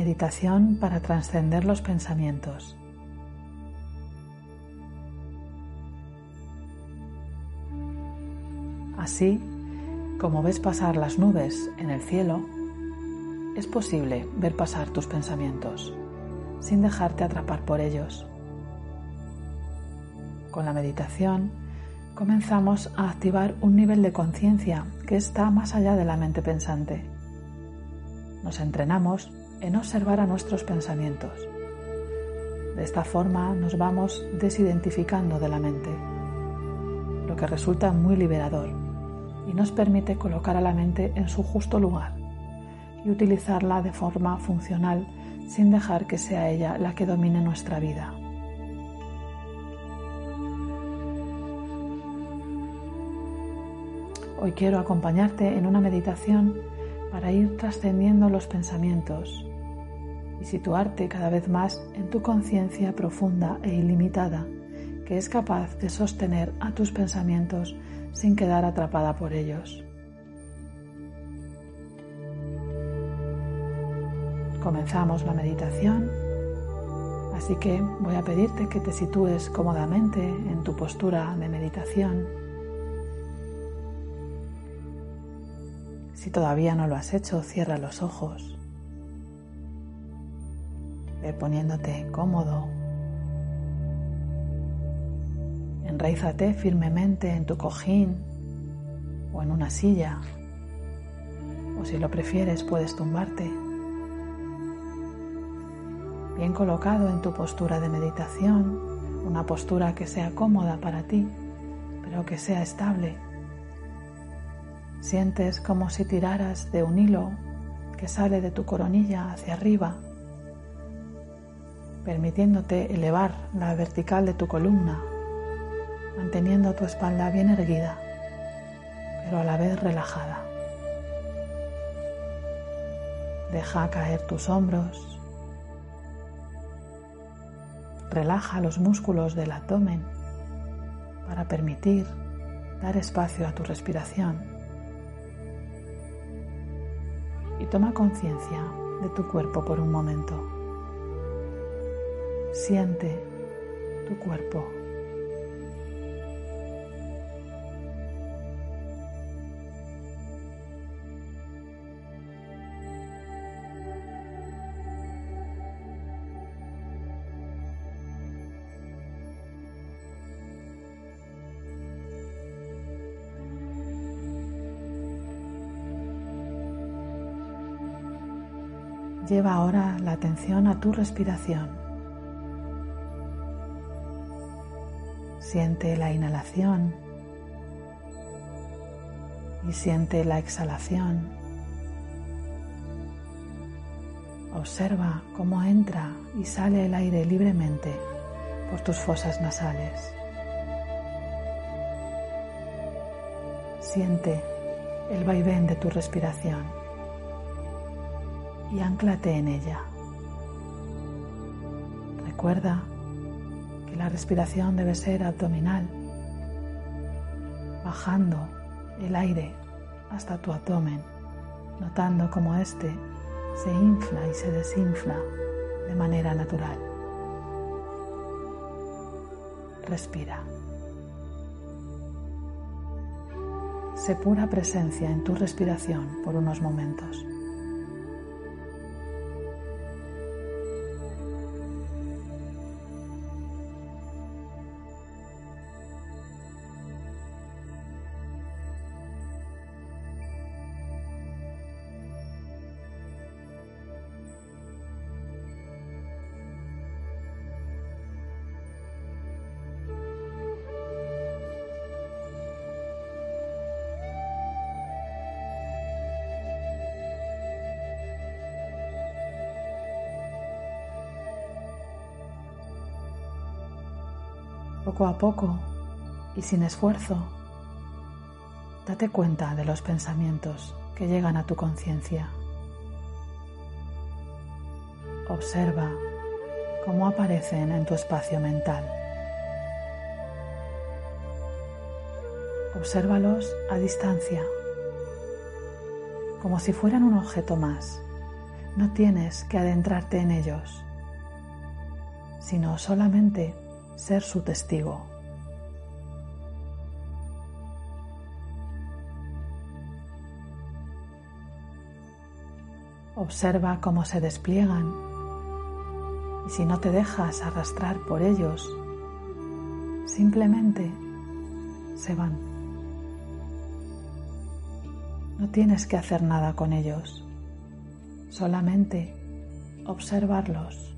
Meditación para trascender los pensamientos. Así como ves pasar las nubes en el cielo, es posible ver pasar tus pensamientos sin dejarte atrapar por ellos. Con la meditación comenzamos a activar un nivel de conciencia que está más allá de la mente pensante. Nos entrenamos en observar a nuestros pensamientos. De esta forma nos vamos desidentificando de la mente, lo que resulta muy liberador y nos permite colocar a la mente en su justo lugar y utilizarla de forma funcional sin dejar que sea ella la que domine nuestra vida. Hoy quiero acompañarte en una meditación para ir trascendiendo los pensamientos y situarte cada vez más en tu conciencia profunda e ilimitada que es capaz de sostener a tus pensamientos sin quedar atrapada por ellos. Comenzamos la meditación, así que voy a pedirte que te sitúes cómodamente en tu postura de meditación. Si todavía no lo has hecho, cierra los ojos. Ve poniéndote cómodo. Enraízate firmemente en tu cojín o en una silla. O si lo prefieres, puedes tumbarte. Bien colocado en tu postura de meditación, una postura que sea cómoda para ti, pero que sea estable. Sientes como si tiraras de un hilo que sale de tu coronilla hacia arriba permitiéndote elevar la vertical de tu columna, manteniendo tu espalda bien erguida, pero a la vez relajada. Deja caer tus hombros, relaja los músculos del abdomen para permitir dar espacio a tu respiración y toma conciencia de tu cuerpo por un momento. Siente tu cuerpo. Lleva ahora la atención a tu respiración. Siente la inhalación y siente la exhalación. Observa cómo entra y sale el aire libremente por tus fosas nasales. Siente el vaivén de tu respiración y anclate en ella. Recuerda la respiración debe ser abdominal, bajando el aire hasta tu abdomen, notando cómo éste se infla y se desinfla de manera natural. Respira. Sé pura presencia en tu respiración por unos momentos. Poco a poco y sin esfuerzo, date cuenta de los pensamientos que llegan a tu conciencia. Observa cómo aparecen en tu espacio mental. Obsérvalos a distancia, como si fueran un objeto más, No tienes que adentrarte en ellos, sino solamente ser su testigo. Observa cómo se despliegan y si no te dejas arrastrar por ellos, simplemente se van. No tienes que hacer nada con ellos, solamente observarlos.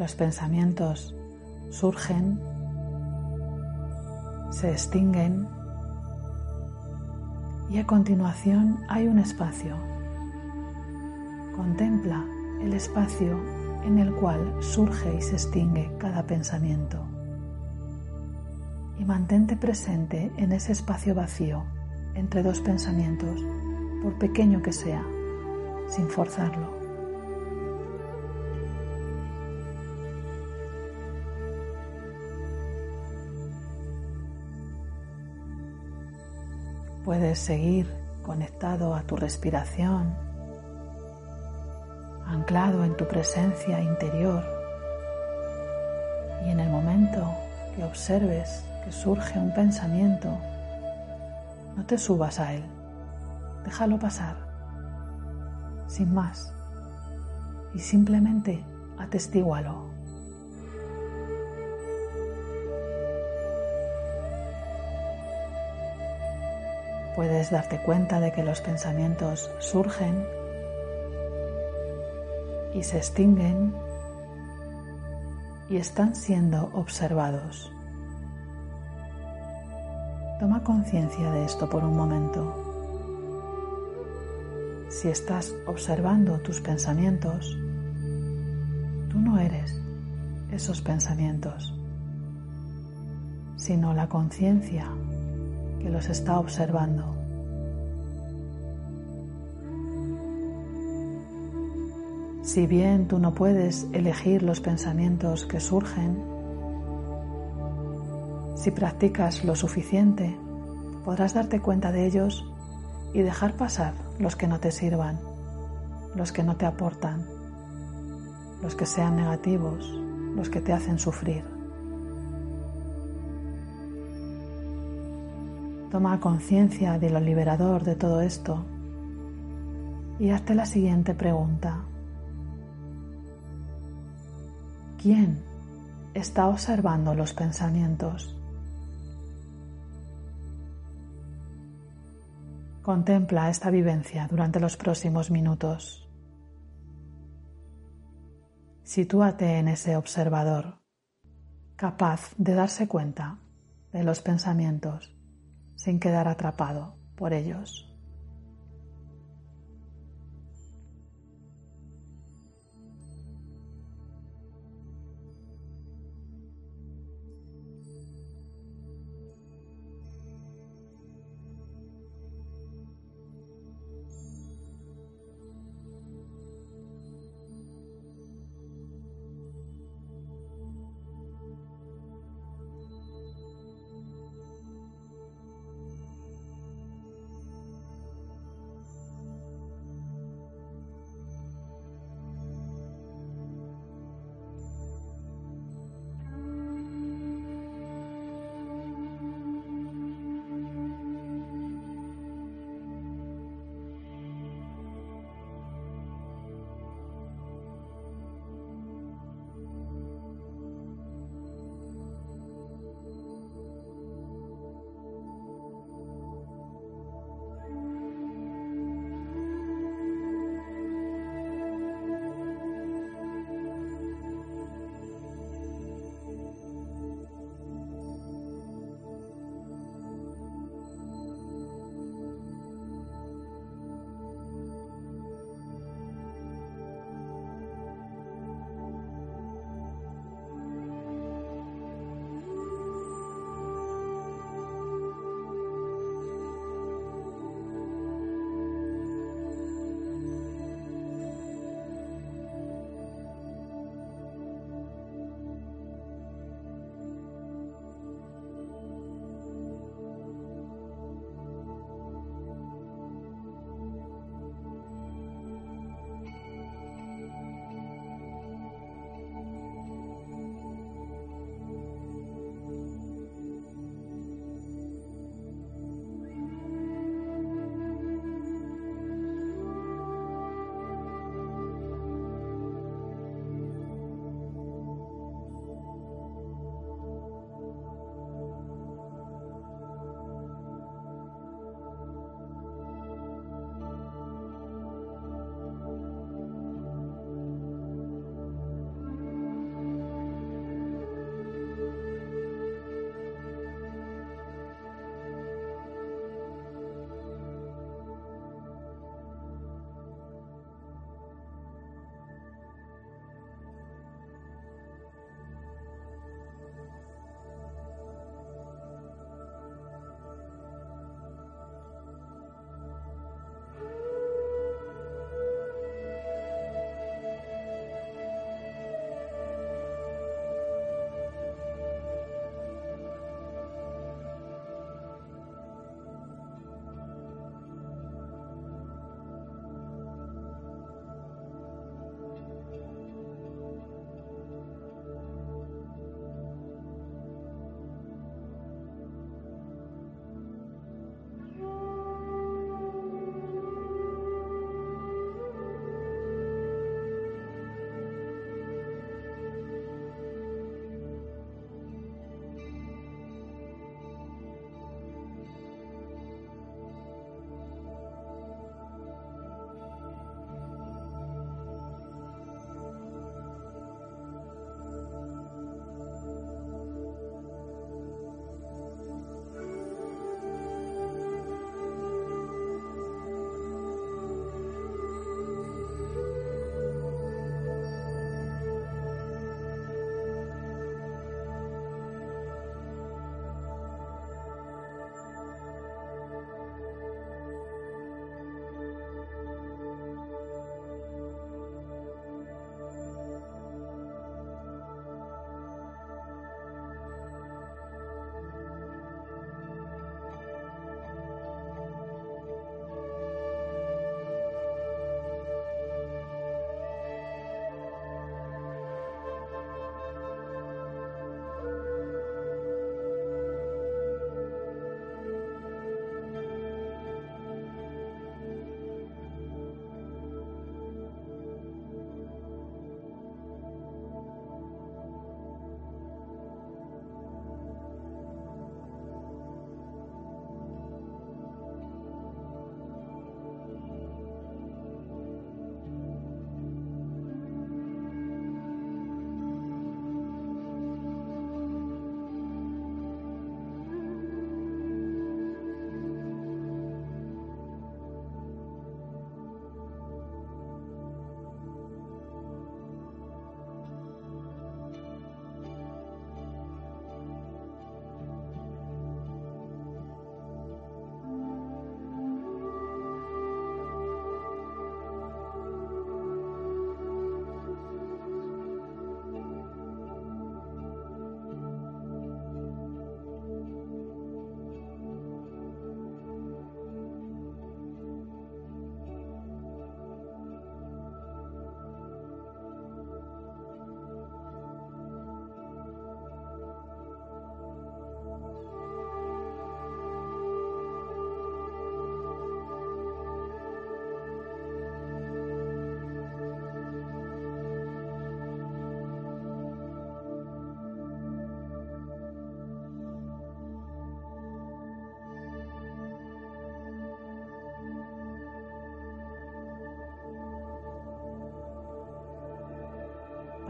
Los pensamientos surgen, se extinguen y a continuación hay un espacio. Contempla el espacio en el cual surge y se extingue cada pensamiento. Y mantente presente en ese espacio vacío entre dos pensamientos, por pequeño que sea, sin forzarlo. Puedes seguir conectado a tu respiración, anclado en tu presencia interior y en el momento que observes que surge un pensamiento, no te subas a él, déjalo pasar, sin más, y simplemente atestígualo. Puedes darte cuenta de que los pensamientos surgen y se extinguen y están siendo observados. Toma conciencia de esto por un momento. Si estás observando tus pensamientos, tú no eres esos pensamientos, sino la conciencia que los está observando. Si bien tú no puedes elegir los pensamientos que surgen, si practicas lo suficiente, podrás darte cuenta de ellos y dejar pasar los que no te sirvan, los que no te aportan, los que sean negativos, los que te hacen sufrir. Toma conciencia de lo liberador de todo esto y hazte la siguiente pregunta. ¿Quién está observando los pensamientos? Contempla esta vivencia durante los próximos minutos. Sitúate en ese observador, capaz de darse cuenta de los pensamientos sin quedar atrapado por ellos.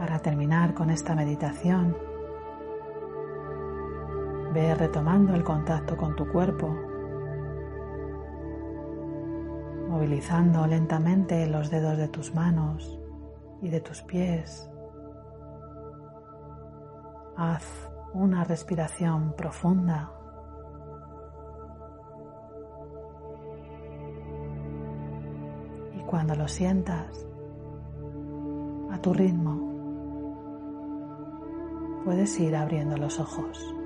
Para terminar con esta meditación, ve retomando el contacto con tu cuerpo, movilizando lentamente los dedos de tus manos y de tus pies. Haz una respiración profunda. Y cuando lo sientas, a tu ritmo, puedes ir abriendo los ojos.